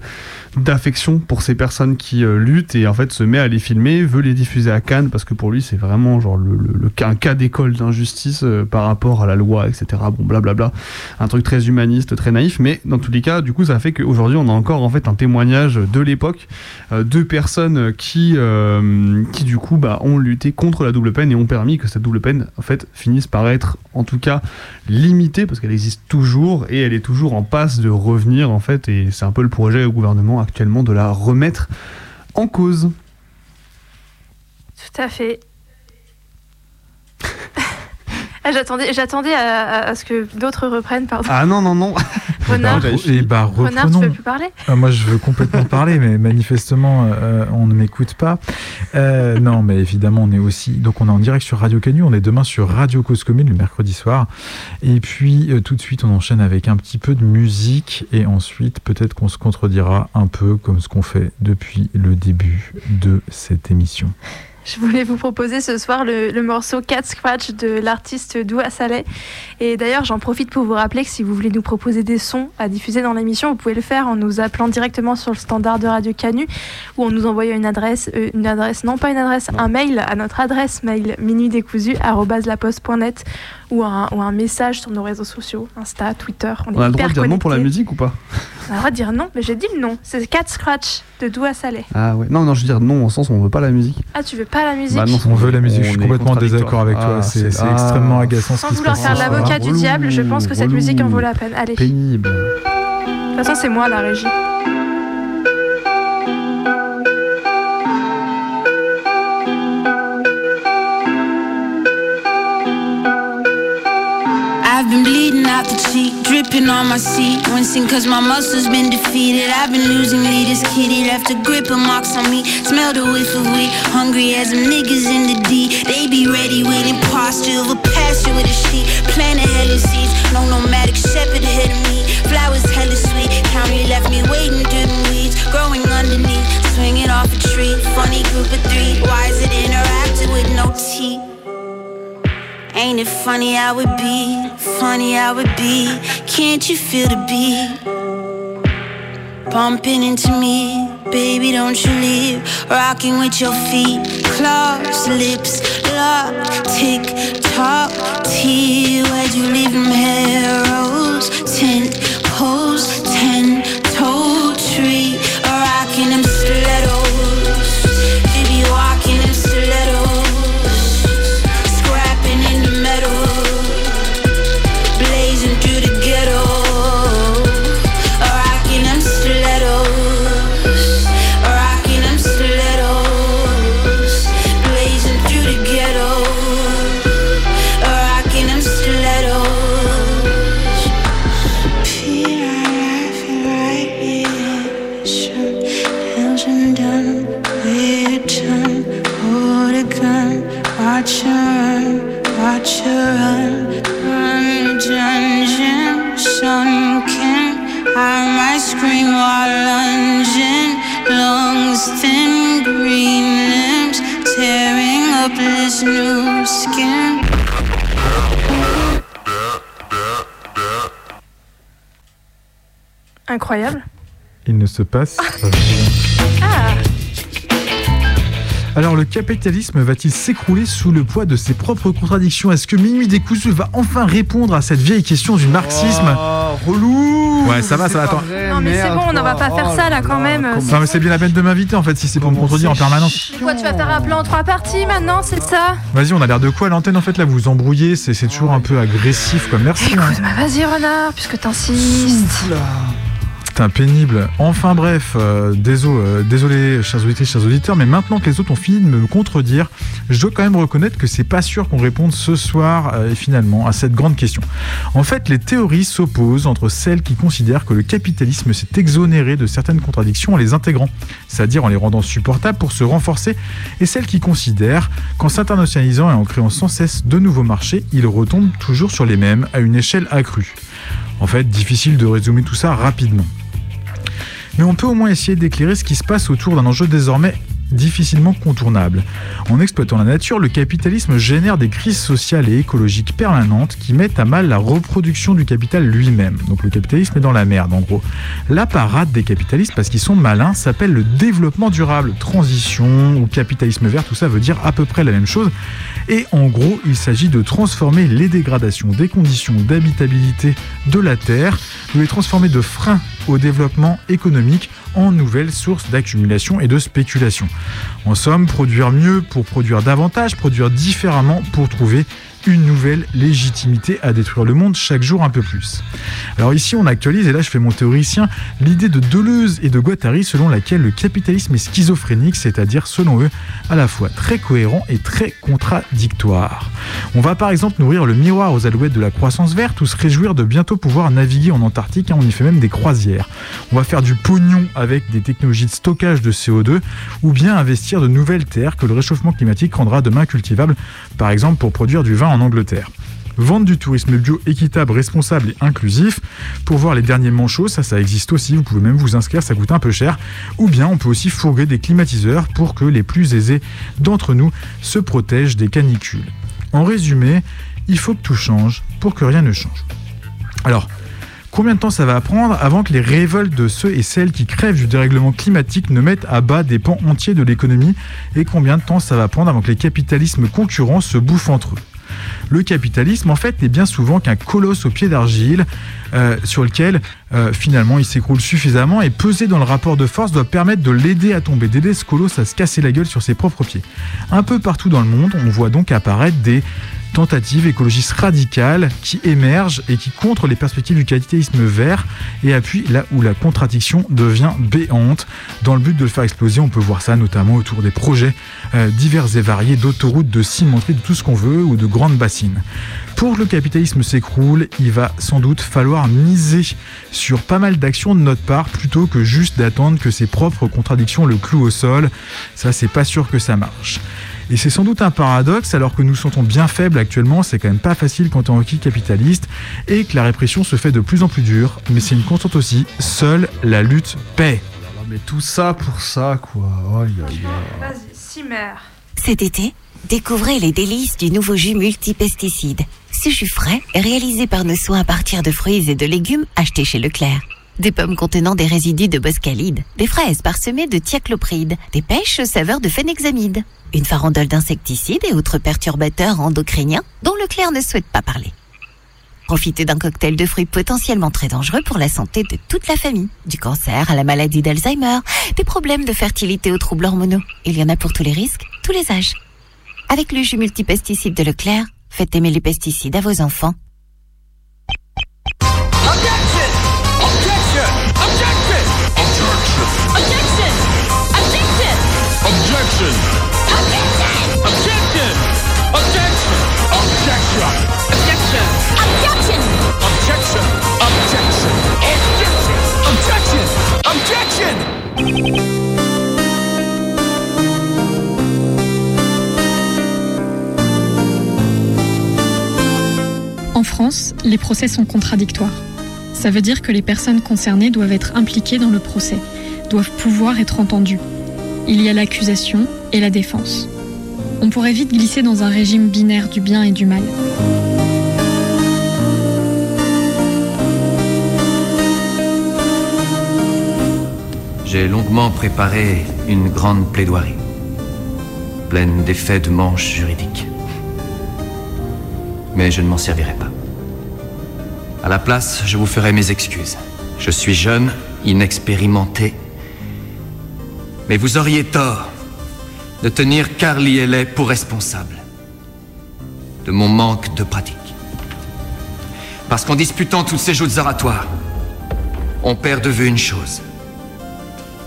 d'affection pour ces personnes qui luttent et en fait se met à les filmer, veut les diffuser à Cannes parce que pour lui c'est vraiment genre le, le- le un cas d'école d'injustice par rapport à la loi etc. Bon blablabla, un truc très humaniste, très naïf, mais dans tous les cas du coup ça fait qu'aujourd'hui on a encore en fait un témoignage de l'époque euh, de personnes qui euh, du coup bah, ont lutté contre la double peine et ont permis que cette double peine en fait finisse par être en tout cas limitée parce qu'elle existe toujours et elle est toujours en passe de revenir en fait et c'est un peu le projet au gouvernement actuellement de la remettre en cause. Tout à fait. Ah, j'attendais, j'attendais à, à- à ce que d'autres reprennent, pardon. Ah non non non. (laughs) Renard. Et bah, Renard, tu veux plus parler? Ah, moi, je veux complètement parler, mais manifestement, euh, on ne m'écoute pas. Euh, non, mais évidemment, on est aussi. Donc, on est en direct sur Radio Canu. On est demain sur Radio Cause Commune le mercredi soir. Et puis, euh, tout de suite, on enchaîne avec un petit peu de musique. Et ensuite, peut-être qu'on se contredira un peu comme ce qu'on fait depuis le début de cette émission. Je voulais vous proposer ce soir le, le morceau Cat Scratch de l'artiste Doua Saleh. Et d'ailleurs, j'en profite pour vous rappeler que si vous voulez nous proposer des sons à diffuser dans l'émission, vous pouvez le faire en nous appelant directement sur le standard de Radio Canu ou en nous envoyant une adresse, euh, une adresse, non pas une adresse, un mail à notre adresse mail minuitdécousu@laposte.net ou un, ou un message sur nos réseaux sociaux, Insta, Twitter. On a le droit de dire non pour la musique ou pas On a le droit de dire non, mais j'ai dit le nom. C'est Cat Scratch de Doua Saleh. Ah ouais. Non non je veux dire non au sens où on veut pas la musique. Ah, tu veux pas la musique Bah non, On veut la musique, je on suis complètement en désaccord avec toi. Ah, C'est c'est ah. extrêmement agaçant ce Sans se vouloir faire ce l'avocat du Relou, diable, je pense que cette musique en vaut la peine. Allez. De Pénible. toute façon, c'est moi la régie. Bleeding out the cheek, dripping on my seat. Wincing cause my muscles been defeated. I've been losing leaders, kitty left a grip and marks on me. Smell the whiff of weed, hungry as them niggas in the D. They be ready with imposture of a pasture with a sheet. Plant a hella seeds, no nomadic shepherd ahead of me. Flowers hella sweet, county left me waiting through the weeds. Growing underneath, swinging off a tree. Funny group of three, why is it interacting with no teeth? Ain't it funny how it be? Funny how it be. Can't you feel the beat? Bumping into me, baby, don't you leave. Rocking with your feet, claws, lips, lock, tick, tock, T. Where'd you leave them arrows? Tent, pose, Incroyable. Il ne se passe rien. Ah, Alors le capitalisme va-t-il s'écrouler sous le poids de ses propres contradictions? Est-ce que Minuit décousu va enfin répondre à cette vieille question du marxisme? Oh, relou Ouais, ça va, ça va. Attends. non mais c'est bon, on n'en va pas faire ça là quand même. Non mais c'est bien la peine de m'inviter en fait si c'est pour me contredire en permanence. Quoi, tu vas faire un plan en trois parties maintenant, c'est ça? Vas-y, on a l'air de quoi à l'antenne en fait là? Vous vous embrouillez, c'est toujours un peu agressif quoi. Merci. hein. Écoute, bah vas-y renard, puisque t'insistes. Putain, pénible. Enfin bref, euh, désolé, euh, désolé, chers auditeurs, chers auditeurs, mais maintenant que les autres ont fini de me contredire, je dois quand même reconnaître que c'est pas sûr qu'on réponde ce soir euh, finalement à cette grande question. En fait, les théories s'opposent entre celles qui considèrent que le capitalisme s'est exonéré de certaines contradictions en les intégrant, c'est-à-dire en les rendant supportables pour se renforcer, et celles qui considèrent qu'en s'internationalisant et en créant sans cesse de nouveaux marchés, il retombe toujours sur les mêmes à une échelle accrue. En fait, difficile de résumer tout ça rapidement. Mais on peut au moins essayer d'éclairer ce qui se passe autour d'un enjeu désormais difficilement contournable. En exploitant la nature, le capitalisme génère des crises sociales et écologiques permanentes qui mettent à mal la reproduction du capital lui-même. Donc le capitalisme est dans la merde en gros. La parade des capitalistes, parce qu'ils sont malins, s'appelle le développement durable, transition ou capitalisme vert, tout ça veut dire à peu près la même chose. Et en gros, il s'agit de transformer les dégradations des conditions d'habitabilité de la Terre, de les transformer de freins au développement économique en nouvelles sources d'accumulation et de spéculation. En somme, produire mieux pour produire davantage, produire différemment pour trouver une nouvelle légitimité à détruire le monde chaque jour un peu plus. Alors ici on actualise, et là je fais mon théoricien, l'idée de Deleuze et de Guattari selon laquelle le capitalisme est schizophrénique, c'est-à-dire selon eux à la fois très cohérent et très contradictoire. On va par exemple nourrir le miroir aux alouettes de la croissance verte ou se réjouir de bientôt pouvoir naviguer en Antarctique, hein, on y fait même des croisières. On va faire du pognon avec des technologies de stockage de CO2 ou bien investir de nouvelles terres que le réchauffement climatique rendra demain cultivables, par exemple pour produire du vin en Angleterre. Vendre du tourisme bio équitable, responsable et inclusif. Pour voir les derniers manchots, ça, ça existe aussi. Vous pouvez même vous inscrire, ça coûte un peu cher. Ou bien on peut aussi fourguer des climatiseurs pour que les plus aisés d'entre nous se protègent des canicules. En résumé, il faut que tout change pour que rien ne change. Alors, Combien de temps ça va prendre avant que les révoltes de ceux et celles qui crèvent du dérèglement climatique ne mettent à bas des pans entiers de l'économie? Et combien de temps ça va prendre avant que les capitalismes concurrents se bouffent entre eux? Le capitalisme, en fait, n'est bien souvent qu'un colosse au pied d'argile euh, sur lequel, euh, finalement, il s'écroule suffisamment et peser dans le rapport de force doit permettre de l'aider à tomber, d'aider ce colosse à se casser la gueule sur ses propres pieds. Un peu partout dans le monde, on voit donc apparaître des tentative écologiste radicale qui émerge et qui contre les perspectives du capitalisme vert et appuie là où la contradiction devient béante. Dans le but de le faire exploser, on peut voir ça notamment autour des projets euh, divers et variés d'autoroutes, de cimenteries, de tout ce qu'on veut ou de grandes bassines. Pour que le capitalisme s'écroule, il va sans doute falloir miser sur pas mal d'actions de notre part plutôt que juste d'attendre que ses propres contradictions le clouent au sol. Ça, c'est pas sûr que ça marche. Et c'est sans doute un paradoxe, alors que nous sentons bien faibles actuellement, c'est quand même pas facile quand on est qui capitaliste, et que la répression se fait de plus en plus dure, mais c'est une constante aussi, seule la lutte paie. Mais tout ça pour ça, quoi. Aïe. Vas-y, Cimer. Cet été, découvrez les délices du nouveau jus multipesticide. Ce jus frais réalisé par nos soins à partir de fruits et de légumes achetés chez Leclerc. Des pommes contenant des résidus de boscalide, des fraises parsemées de thiaclopride, des pêches aux saveurs de phénexamide, une farandole d'insecticides et autres perturbateurs endocriniens dont Leclerc ne souhaite pas parler. Profitez d'un cocktail de fruits potentiellement très dangereux pour la santé de toute la famille. Du cancer à la maladie d'Alzheimer, des problèmes de fertilité aux troubles hormonaux. Il y en a pour tous les risques, tous les âges. Avec le jus multipesticide de Leclerc, faites aimer les pesticides à vos enfants. En France, les procès sont contradictoires. Ça veut dire que les personnes concernées doivent être impliquées dans le procès, doivent pouvoir être entendues. Il y a l'accusation et la défense. On pourrait vite glisser dans un régime binaire du bien et du mal. J'ai longuement préparé une grande plaidoirie, pleine d'effets de manche juridiques. Mais je ne m'en servirai pas. À la place, je vous ferai mes excuses. Je suis jeune, inexpérimenté, mais vous auriez tort de tenir Carly Ellet pour responsable de mon manque de pratique. Parce qu'en disputant toutes ces joutes oratoires, on perd de vue une chose.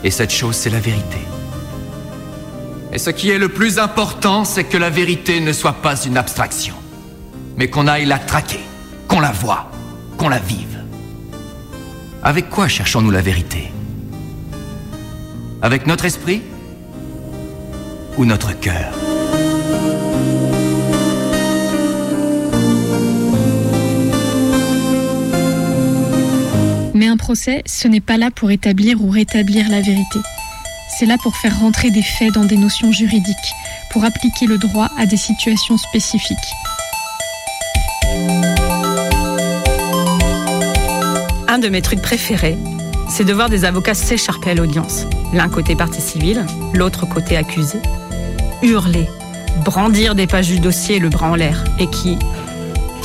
Et cette chose, c'est la vérité. Et ce qui est le plus important, c'est que la vérité ne soit pas une abstraction, mais qu'on aille la traquer, qu'on la voie, qu'on la vive. Avec quoi cherchons-nous la vérité? Avec notre esprit ou notre cœur? Un procès, ce n'est pas là pour établir ou rétablir la vérité. C'est là pour faire rentrer des faits dans des notions juridiques, pour appliquer le droit à des situations spécifiques. Un de mes trucs préférés, c'est de voir des avocats s'écharper à l'audience. L'un côté partie civile, l'autre côté accusé. Hurler, brandir des pages du dossier le bras en l'air, et qui,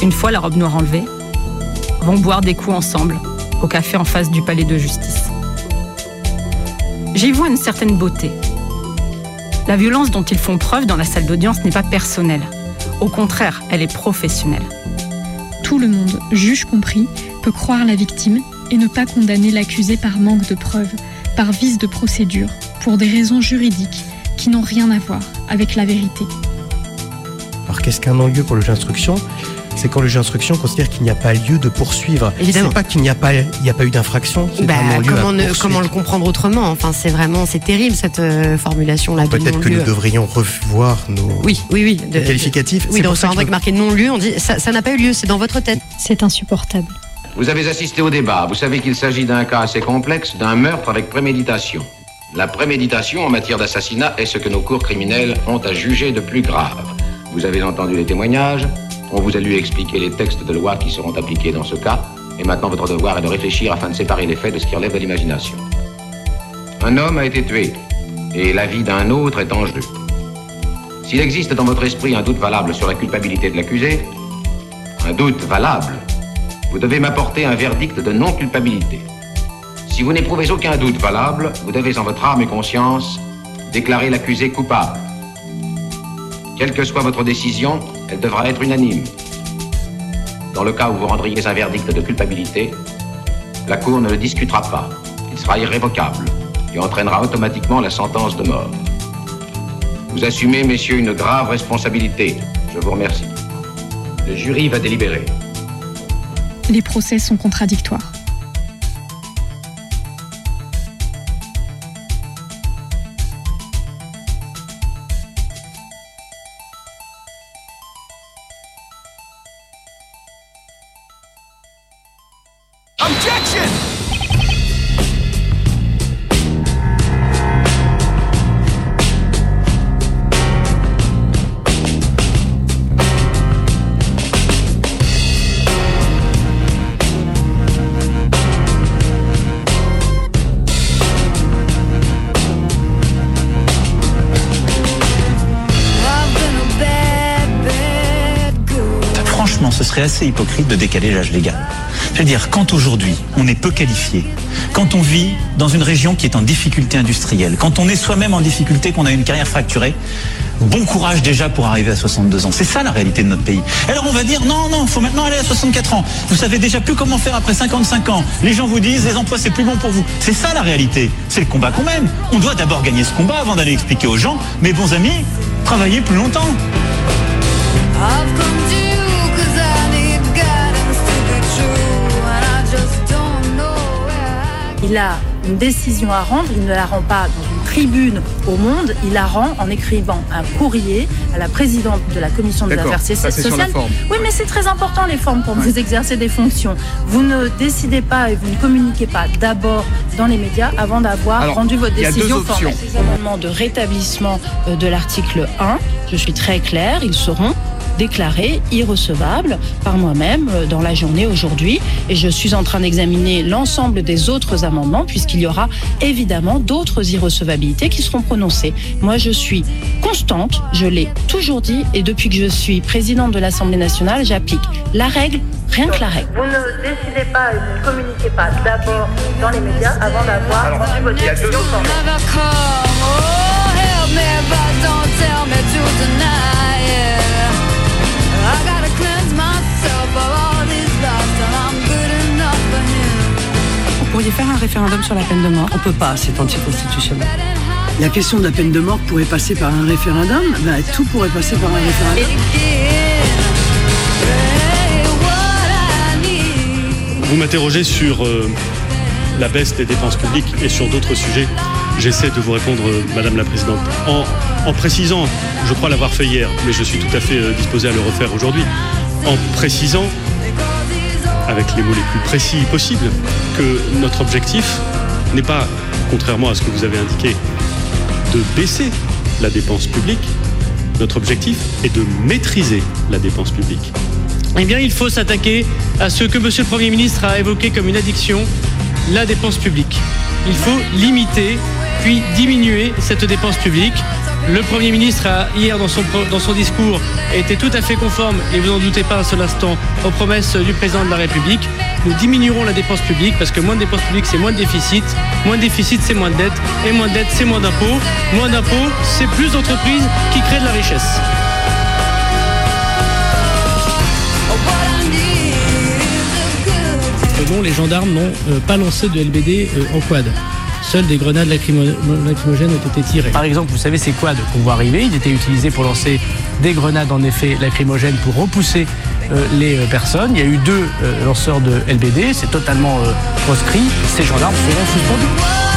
une fois la robe noire enlevée, vont boire des coups ensemble au café en face du palais de justice. J'y vois une certaine beauté. La violence dont ils font preuve dans la salle d'audience n'est pas personnelle. Au contraire, elle est professionnelle. Tout le monde, juge compris, peut croire la victime et ne pas condamner l'accusé par manque de preuves, par vice de procédure, pour des raisons juridiques qui n'ont rien à voir avec la vérité. Alors qu'est-ce qu'un non-lieu pour le juge d'instruction? C'est quand le juge d'instruction considère qu'il n'y a pas lieu de poursuivre. Évidemment. C'est pas qu'il n'y a pas, il n'y a pas eu d'infraction. Bah, comment, ne- poursuivre. comment le comprendre autrement? Enfin, c'est vraiment, c'est terrible cette euh, formulation-là. de Peut-être que nous devrions revoir nos, Oui, oui, oui. nos qualificatifs. Oui, C'est dans que truc marqué non-lieu, on dit ça ça n'a pas eu lieu, c'est dans votre tête. C'est insupportable. Vous avez assisté au débat. Vous savez qu'il s'agit d'un cas assez complexe, d'un meurtre avec préméditation. La préméditation en matière d'assassinat est ce que nos cours criminels ont à juger de plus grave. Vous avez entendu les témoignages, on vous a lu expliquer les textes de loi qui seront appliqués dans ce cas, et maintenant votre devoir est de réfléchir afin de séparer les faits de ce qui relève de l'imagination. Un homme a été tué, et la vie d'un autre est en jeu. S'il existe dans votre esprit un doute valable sur la culpabilité de l'accusé, un doute valable, vous devez m'apporter un verdict de non-culpabilité. Si vous n'éprouvez aucun doute valable, vous devez en votre âme et conscience déclarer l'accusé coupable. Quelle que soit votre décision, elle devra être unanime. Dans le cas où vous rendriez un verdict de culpabilité, la Cour ne le discutera pas. Il sera irrévocable et entraînera automatiquement la sentence de mort. Vous assumez, messieurs, une grave responsabilité. Je vous remercie. Le jury va délibérer. Les procès sont contradictoires. Hypocrite de décaler l'âge légal. Je veux dire, quand aujourd'hui on est peu qualifié, quand on vit dans une région qui est en difficulté industrielle, quand on est soi-même en difficulté, qu'on a une carrière fracturée, bon courage déjà pour arriver à 62 ans. C'est ça la réalité de notre pays. Alors on va dire non, non, il faut maintenant aller à 64 ans. Vous savez déjà plus comment faire après 55 ans. Les gens vous disent les emplois c'est plus bon pour vous. C'est ça la réalité. C'est le combat qu'on mène. On doit d'abord gagner ce combat avant d'aller expliquer aux gens, mes bons amis, travaillez plus longtemps. Il a une décision à rendre, il ne la rend pas dans une tribune au monde, il la rend en écrivant un courrier à la présidente de la commission des affaires sociales. Oui, mais c'est très important les formes quand vous exercez des fonctions. Vous ne décidez pas et vous ne communiquez pas d'abord dans les médias avant d'avoir Alors, rendu votre décision formelle. Ces amendements de rétablissement euh, de l'article 1, je suis très claire, ils seront déclarés irrecevables par moi-même euh, dans la journée aujourd'hui et je suis en train d'examiner l'ensemble des autres amendements puisqu'il y aura évidemment d'autres irrecevabilités qui seront prononcées. Moi je suis constante, je l'ai toujours dit et depuis que je suis présidente de l'Assemblée nationale, j'applique la règle, rien que la règle. Vous ne décidez pas et vous ne communiquez pas d'abord dans les médias avant d'avoir rendu votre pourriez faire un référendum sur la peine de mort On peut pas, c'est anticonstitutionnel. La question de la peine de mort pourrait passer par un référendum. Ben, tout pourrait passer par un référendum. Vous m'interrogez sur euh, la baisse des dépenses publiques et sur d'autres sujets. J'essaie de vous répondre, euh, Madame la Présidente, en, en précisant, je crois l'avoir fait hier, mais je suis tout à fait euh, disposé à le refaire aujourd'hui, en précisant, avec les mots les plus précis possibles, que notre objectif n'est pas, contrairement à ce que vous avez indiqué, de baisser la dépense publique. Notre objectif est de maîtriser la dépense publique. Eh bien, il faut s'attaquer à ce que Monsieur le Premier ministre a évoqué comme une addiction, la dépense publique. Il faut limiter puis diminuer cette dépense publique. Le Premier ministre a, hier, dans son, discours, été tout à fait conforme, et vous n'en doutez pas un seul instant, aux promesses du Président de la République. Nous diminuerons la dépense publique parce que moins de dépenses publiques, c'est moins de déficit. Moins de déficit, c'est moins de dette. Et moins de dette, c'est moins d'impôts. Moins d'impôts, c'est plus d'entreprises qui créent de la richesse. les gendarmes n'ont euh, pas lancé de LBD euh, en quad. Seules des grenades lacrymo- lacrymogènes ont été tirées. Par exemple, vous savez, ces quads qu'on voit arriver, ils étaient utilisés pour lancer des grenades en effet lacrymogènes pour repousser euh, les euh, personnes. Il y a eu deux euh, lanceurs de LBD, c'est totalement proscrit. Ces gendarmes seront suspendus.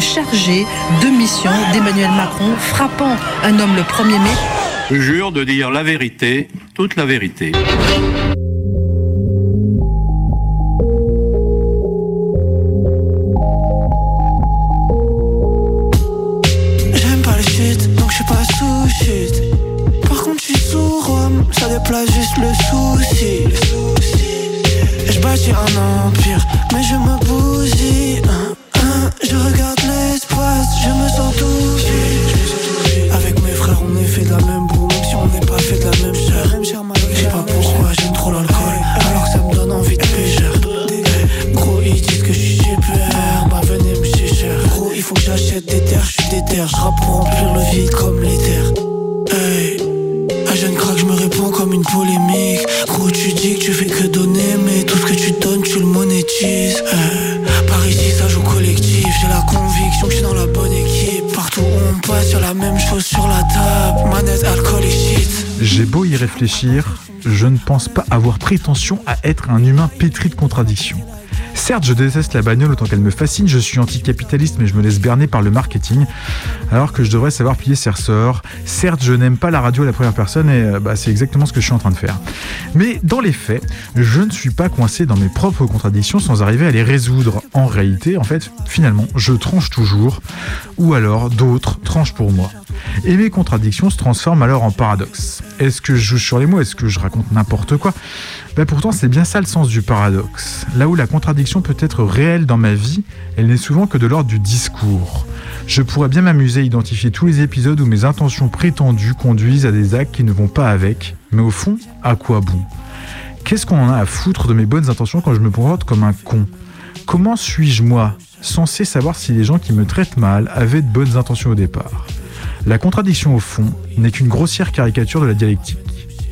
Chargé de mission d'Emmanuel Macron, frappant un homme le 1er mai. Je jure de dire la vérité, toute la vérité. Prétention à être un humain pétri de contradictions. Certes, je déteste la bagnole autant qu'elle me fascine, je suis anticapitaliste mais je me laisse berner par le marketing, alors que je devrais savoir plier ses ressorts. Certes, je n'aime pas la radio à la première personne et euh, bah, c'est exactement ce que je suis en train de faire. Mais dans les faits, je ne suis pas coincé dans mes propres contradictions sans arriver à les résoudre. En réalité, en fait, finalement, je tranche toujours, ou alors d'autres tranchent pour moi. Et mes contradictions se transforment alors en paradoxes. Est-ce que je joue sur les mots? Est-ce que je raconte n'importe quoi? Ben Pourtant, c'est bien ça le sens du paradoxe. Là où la contradiction peut être réelle dans ma vie, elle n'est souvent que de l'ordre du discours. Je pourrais bien m'amuser à identifier tous les épisodes où mes intentions prétendues conduisent à des actes qui ne vont pas avec, mais au fond, à quoi bon? Qu'est-ce qu'on en a à foutre de mes bonnes intentions quand je me comporte comme un con? Comment suis-je moi censé savoir si les gens qui me traitent mal avaient de bonnes intentions au départ? La contradiction au fond n'est qu'une grossière caricature de la dialectique.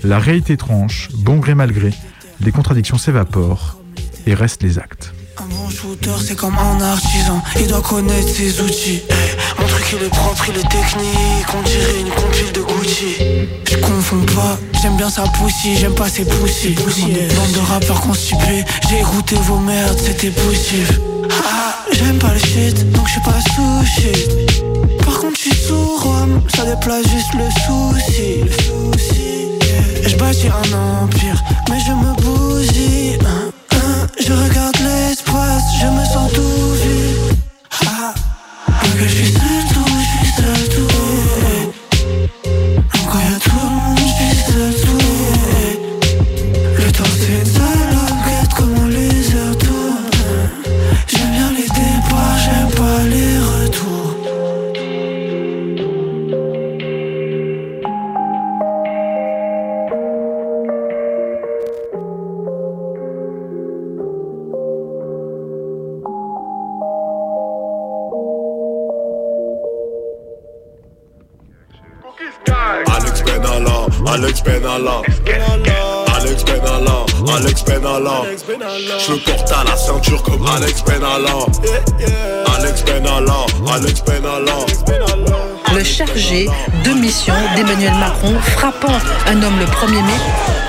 La réalité tranche, bon gré mal gré, les contradictions s'évaporent et restent les actes. Un bon shooter, c'est comme un artisan. Il doit connaître ses outils. Eh, il est propre, il est technique. On dirait une compile de Gucci. Je confonds pas, j'aime bien sa poussie, j'aime pas ses poussis. Bande de rappeurs constipés, j'ai écouté vos merdes, c'était poussif. Ah, j'aime pas le shit, donc je suis pas sous shit. Par contre, je suis sous Rome, ça déplace juste le souci. Je bâtis un empire, mais je me bousille. Hein, hein, je regarde l'espace, je me sens Alex Benalla, Alex Benalla. Je porte à la ceinture comme Alex Benalla. Alex Benalla, Alex Benalla. Le chargé de mission d'Emmanuel Macron, frappant un homme le 1er mai.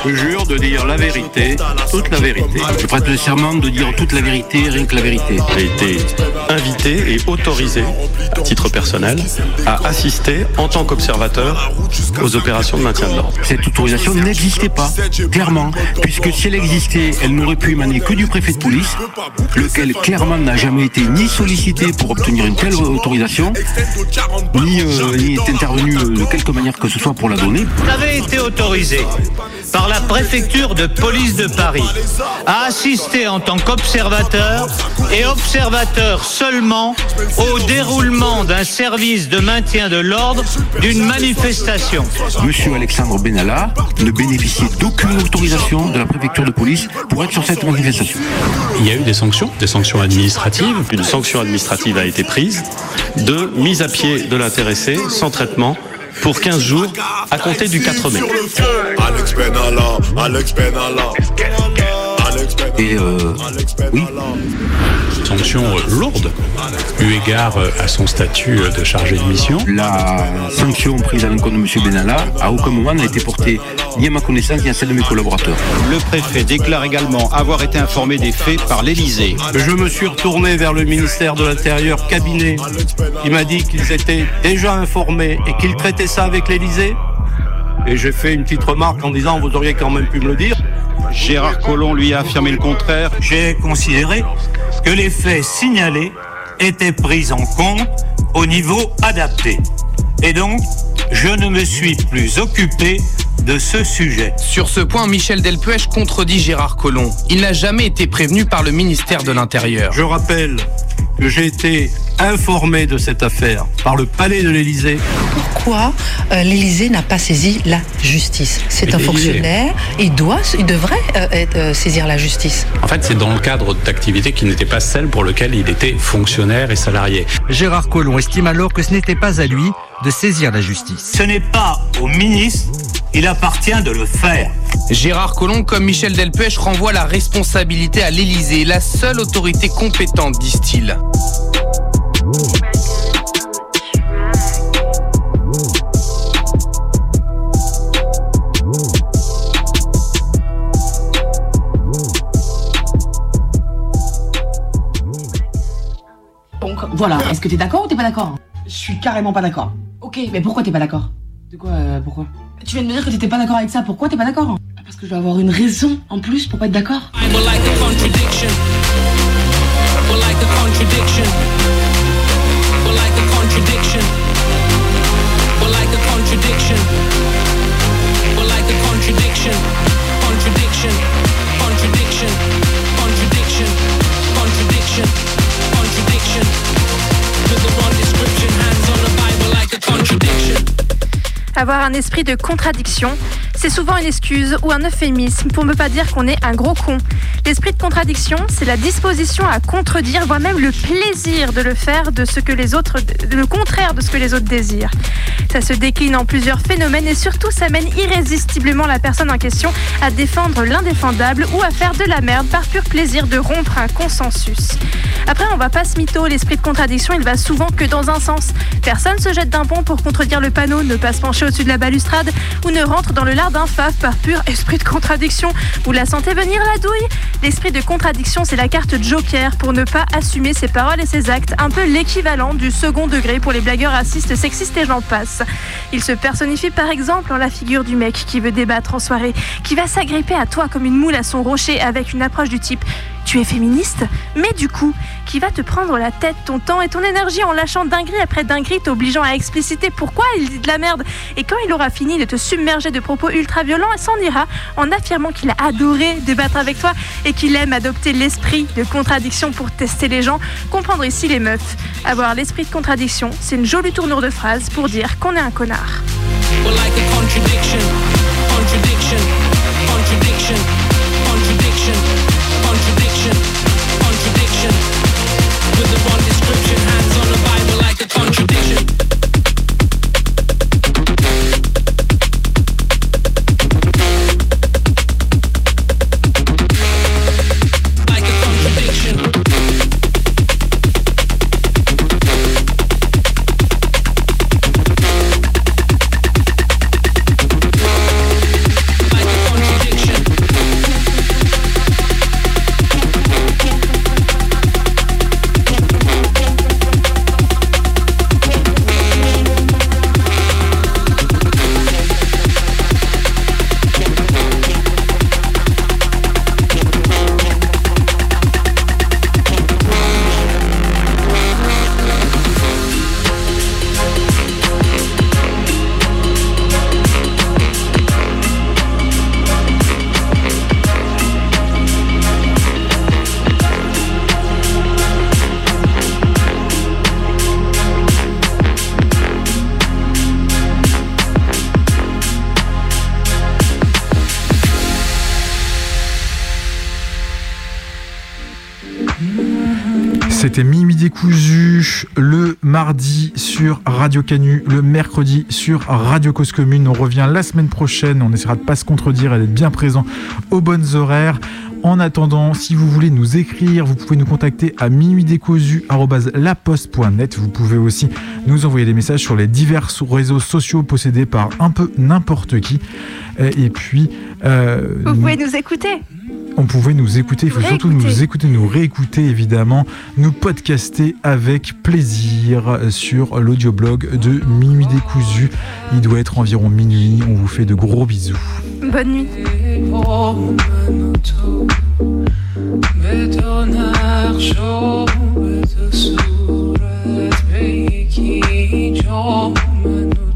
Je jure de dire la vérité, toute la vérité. Je prête le serment de dire toute la vérité, rien que la vérité. J'ai été invité et autorisé, à titre personnel, à assister en tant qu'observateur aux opérations de maintien de l'ordre. Cette autorisation n'existait pas, clairement, puisque si elle existait, elle n'aurait pu émaner que du préfet de police, lequel clairement n'a jamais été ni sollicité pour obtenir une telle autorisation, ni, euh, ni est intervenu euh, de quelque manière que ce soit pour la donner. Vous avez été autorisé par la préfecture de police de Paris à assister en tant qu'observateur et observateur seulement au déroulement d'un service de maintien de l'ordre d'une manifestation. Monsieur Alexandre Benalla ne bénéficiait d'aucune autorisation de la préfecture de police pour être sur cette manifestation. Il y a eu des sanctions, des sanctions administratives. Une sanction administrative a été prise de mise à pied de l'intéressé sans traitement pour 15 jours à compter du 4 mai. Et euh, oui. Sanction euh, lourde, eu égard euh, à son statut euh, de chargé de mission. La sanction prise à l'encontre de M. Benalla, à aucun moment n'a été portée ni à ma connaissance ni à celle de mes collaborateurs. Le préfet déclare également avoir été informé des faits par l'Élysée. Je me suis retourné vers le ministère de l'Intérieur cabinet qui m'a dit qu'ils étaient déjà informés et qu'ils traitaient ça avec l'Élysée. Et j'ai fait une petite remarque en disant vous auriez quand même pu me le dire. Gérard Collomb lui a affirmé le contraire. J'ai considéré que les faits signalés étaient pris en compte au niveau adapté. Et donc, je ne me suis plus occupé de ce sujet. Sur ce point, Michel Delpech contredit Gérard Collomb? Il n'a jamais été prévenu par le ministère de l'Intérieur. Je rappelle que j'ai été informé de cette affaire par le palais de l'Élysée. Pourquoi euh, l'Élysée n'a pas saisi la justice? C'est un fonctionnaire, il doit, il devrait euh, être, euh, saisir la justice. En fait, c'est dans le cadre d'activités qui n'étaient pas celles pour lesquelles il était fonctionnaire et salarié. Gérard Collomb estime alors que ce n'était pas à lui de saisir la justice. Ce n'est pas au ministre qu'il appartient de le faire. Gérard Collomb, comme Michel Delpech, renvoie la responsabilité à l'Élysée, la seule autorité compétente, disent-ils. Donc voilà, est-ce que t'es d'accord ou t'es pas d'accord? Je suis carrément pas d'accord. Ok, mais pourquoi t'es pas d'accord? De quoi euh, Pourquoi Tu viens de me dire que t'étais pas d'accord avec ça, pourquoi t'es pas d'accord? Parce que je dois avoir une raison en plus pour pas être d'accord. Bible like a contradiction. Avoir un esprit de contradiction, c'est souvent une excuse ou un euphémisme pour ne pas dire qu'on est un gros con. L'esprit de contradiction, c'est la disposition à contredire, voire même le plaisir de le faire de ce que les autres, le contraire de ce que les autres désirent. Ça se décline en plusieurs phénomènes et surtout ça mène irrésistiblement la personne en question à défendre l'indéfendable ou à faire de la merde par pur plaisir de rompre un consensus. Après, on va pas se mytho, l'esprit de contradiction, il va souvent que dans un sens. Personne se jette d'un pont pour contredire le panneau, ne pas se pencher au-dessus de la balustrade ou ne rentre dans le lard d'un faf par pur esprit de contradiction. Vous la sentez venir la douille L'esprit de contradiction, c'est la carte joker pour ne pas assumer ses paroles et ses actes, un peu l'équivalent du second degré pour les blagueurs racistes, sexistes et j'en passe. Il se personnifie par exemple en la figure du mec qui veut débattre en soirée, qui va s'agripper à toi comme une moule à son rocher avec une approche du type tu es féministe, mais du coup, qui va te prendre la tête, ton temps et ton énergie en lâchant dinguerie après dinguerie, t'obligeant à expliciter pourquoi il dit de la merde. Et quand il aura fini de te submerger de propos ultra violents, il s'en ira en affirmant qu'il a adoré débattre avec toi et qu'il aime adopter l'esprit de contradiction pour tester les gens. Comprendre ici les meufs. Avoir l'esprit de contradiction, c'est une jolie tournure de phrase pour dire qu'on est un connard. C'était Mimi décousu le mardi sur Radio Canu, le mercredi sur Radio Cause Commune. On revient la semaine prochaine. On essaiera de pas se contredire et d'être bien présent aux bonnes horaires. En attendant, si vous voulez nous écrire, vous pouvez nous contacter à minuitdécousu.laposte.net. Vous pouvez aussi nous envoyer des messages sur les divers réseaux sociaux possédés par un peu n'importe qui. Euh, Et puis, euh, Vous pouvez nous écouter. on pouvait nous écouter, il faut surtout nous écouter, nous réécouter évidemment, nous podcaster avec plaisir sur l'audioblog de Minuit décousu. Il doit être environ minuit, on vous fait de gros bisous. Bonne nuit. به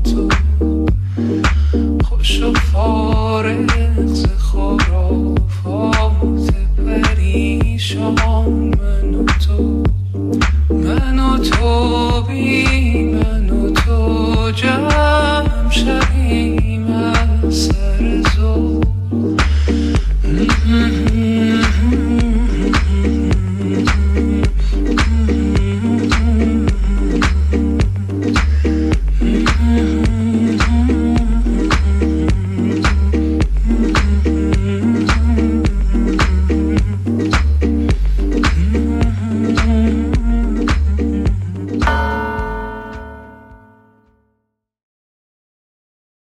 باش و فارغ ز خرافات پریشان. من و تو من تو بی من تو جمع